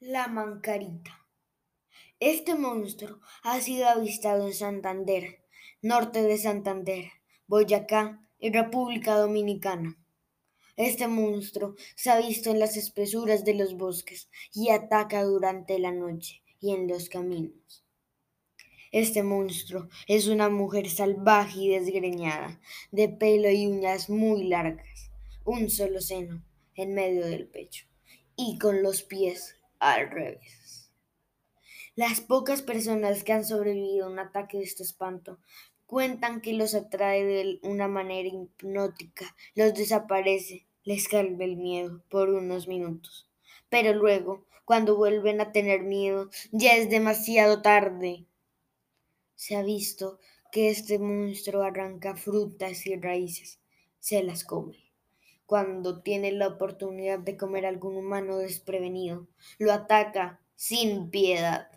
La mancarita. Este monstruo ha sido avistado en Santander, norte de Santander, Boyacá y República Dominicana. Este monstruo se ha visto en las espesuras de los bosques y ataca durante la noche y en los caminos. Este monstruo es una mujer salvaje y desgreñada, de pelo y uñas muy largas, un solo seno en medio del pecho y con los pies al revés. Las pocas personas que han sobrevivido a un ataque de este espanto cuentan que los atrae de una manera hipnótica, los desaparece, les calma el miedo por unos minutos. Pero luego, cuando vuelven a tener miedo, ya es demasiado tarde. Se ha visto que este monstruo arranca frutas y raíces, se las come. Cuando tiene la oportunidad de comer a algún humano desprevenido, lo ataca sin piedad.